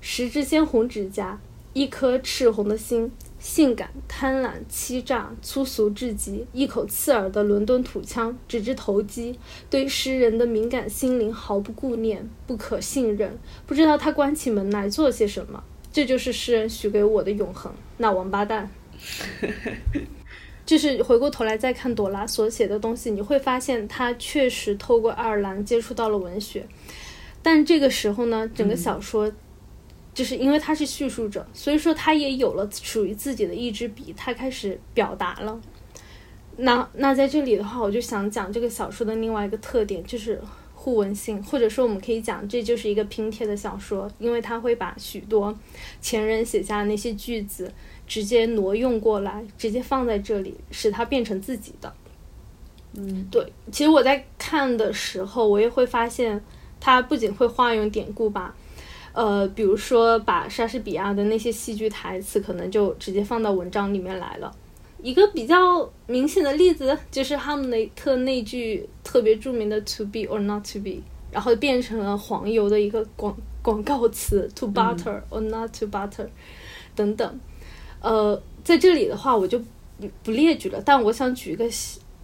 十只鲜红指甲，一颗赤红的心。性感、贪婪、欺诈、粗俗至极，一口刺耳的伦敦土腔，只知投机，对诗人的敏感心灵毫不顾念，不可信任。不知道他关起门来做些什么。这就是诗人许给我的永恒。那王八蛋，就是回过头来再看朵拉所写的东西，你会发现他确实透过爱尔兰接触到了文学，但这个时候呢，整个小说。就是因为他是叙述者，所以说他也有了属于自己的一支笔，他开始表达了。那那在这里的话，我就想讲这个小说的另外一个特点，就是互文性，或者说我们可以讲这就是一个拼贴的小说，因为它会把许多前人写下的那些句子直接挪用过来，直接放在这里，使它变成自己的。嗯，对。其实我在看的时候，我也会发现，它不仅会化用典故吧。呃，比如说把莎士比亚的那些戏剧台词，可能就直接放到文章里面来了。一个比较明显的例子就是哈姆雷特那句特别著名的 “to be or not to be”，然后变成了黄油的一个广广告词 “to butter or not to butter” 等等。呃，在这里的话，我就不列举了，但我想举个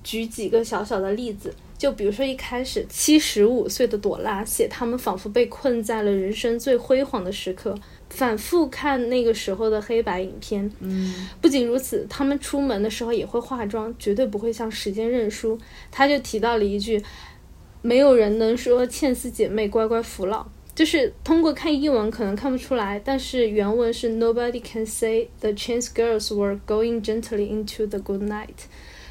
举几个小小的例子。就比如说一开始七十五岁的朵拉写他们仿佛被困在了人生最辉煌的时刻，反复看那个时候的黑白影片。嗯，不仅如此，他们出门的时候也会化妆，绝对不会向时间认输。他就提到了一句：“没有人能说茜丝姐妹乖乖服老。”就是通过看译文可能看不出来，但是原文是 “Nobody can say the chance girls were going gently into the good night。”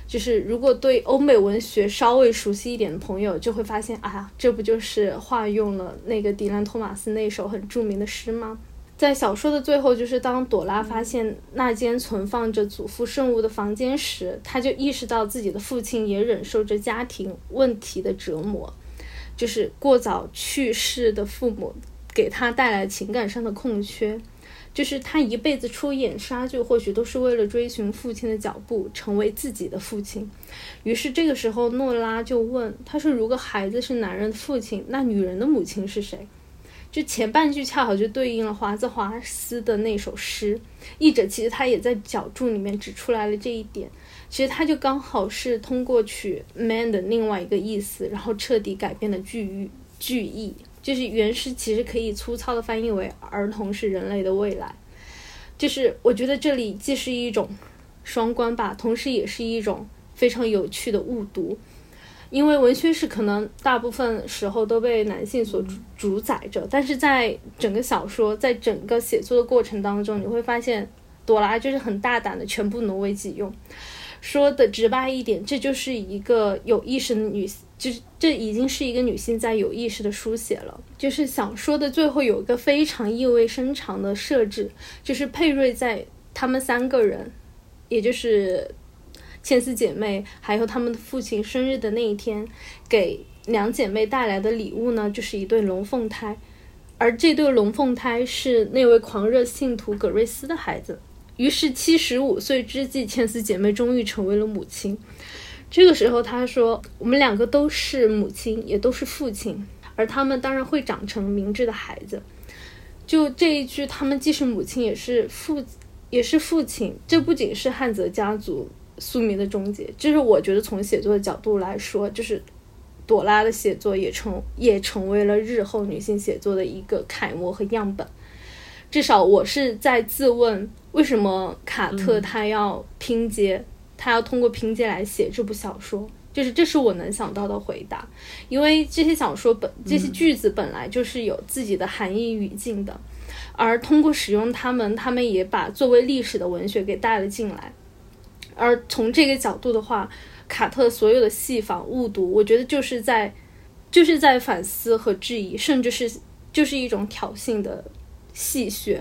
就是如果对欧美文学稍微熟悉一点的朋友，就会发现，啊，这不就是化用了那个迪兰·托马斯那首很著名的诗吗？在小说的最后，就是当朵拉发现那间存放着祖父圣物的房间时，他就意识到自己的父亲也忍受着家庭问题的折磨，就是过早去世的父母给他带来情感上的空缺。就是他一辈子出演杀剧，或许都是为了追寻父亲的脚步，成为自己的父亲。于是这个时候，诺拉就问他说：“如果孩子是男人的父亲，那女人的母亲是谁？”就前半句恰好就对应了华兹华斯的那首诗。译者其实他也在脚注里面指出来了这一点。其实他就刚好是通过取 man 的另外一个意思，然后彻底改变了句意句意。就是原诗其实可以粗糙的翻译为“儿童是人类的未来”。就是我觉得这里既是一种双关吧，同时也是一种非常有趣的误读。因为文学史可能大部分时候都被男性所主主宰着，但是在整个小说在整个写作的过程当中，你会发现朵拉就是很大胆的全部挪为己用。说的直白一点，这就是一个有意识的女，就是这已经是一个女性在有意识的书写了。就是想说的最后有一个非常意味深长的设置，就是佩瑞在他们三个人，也就是千丝姐妹还有他们的父亲生日的那一天，给两姐妹带来的礼物呢，就是一对龙凤胎，而这对龙凤胎是那位狂热信徒葛瑞斯的孩子。于是七十五岁之际，千丝姐妹终于成为了母亲。这个时候，她说：“我们两个都是母亲，也都是父亲，而他们当然会长成明智的孩子。”就这一句，他们既是母亲，也是父，也是父亲。这不仅是汉泽家族宿命的终结，就是我觉得从写作的角度来说，就是朵拉的写作也成也成为了日后女性写作的一个楷模和样本。至少我是在自问。为什么卡特他要拼接？他要通过拼接来写这部小说，就是这是我能想到的回答。因为这些小说本这些句子本来就是有自己的含义语境的，而通过使用它们，他们也把作为历史的文学给带了进来。而从这个角度的话，卡特所有的戏仿误读，我觉得就是在就是在反思和质疑，甚至是就是一种挑衅的戏谑。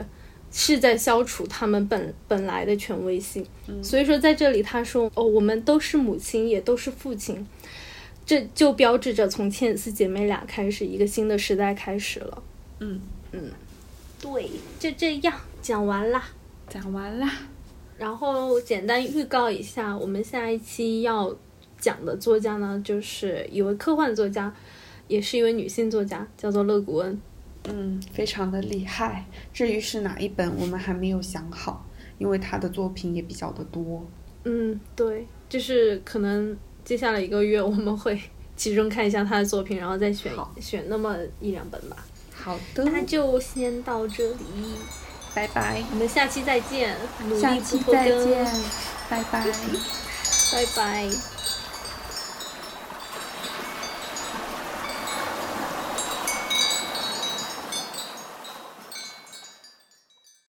是在消除他们本本来的权威性，所以说在这里他说哦，我们都是母亲，也都是父亲，这就标志着从千丝姐妹俩开始，一个新的时代开始了。嗯嗯，对，就这样讲完啦，讲完啦。然后简单预告一下，我们下一期要讲的作家呢，就是一位科幻作家，也是一位女性作家，叫做勒古恩。嗯，非常的厉害。至于是哪一本，我们还没有想好，因为他的作品也比较的多。嗯，对，就是可能接下来一个月我们会集中看一下他的作品，然后再选选那么一两本吧。好的，那就先到这里，拜拜。我们下期再见，下期再见，拜拜，拜拜。